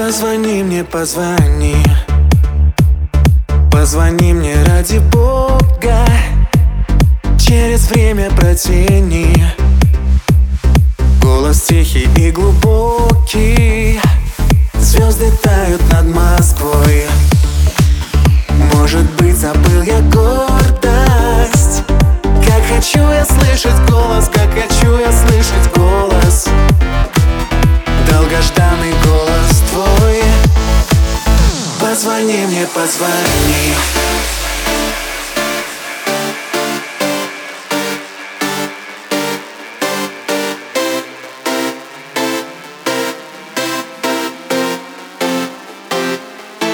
Позвони мне, позвони. Позвони мне ради Бога. Через время протяни. Голос тихий и глубокий. Звезды тают над Москвой. Может быть забыл я гордость Позвони мне, позвони.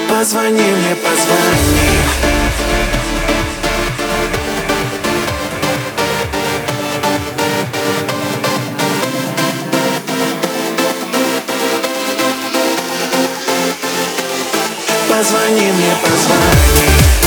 Позвони мне, позвони Позвони мне, позвони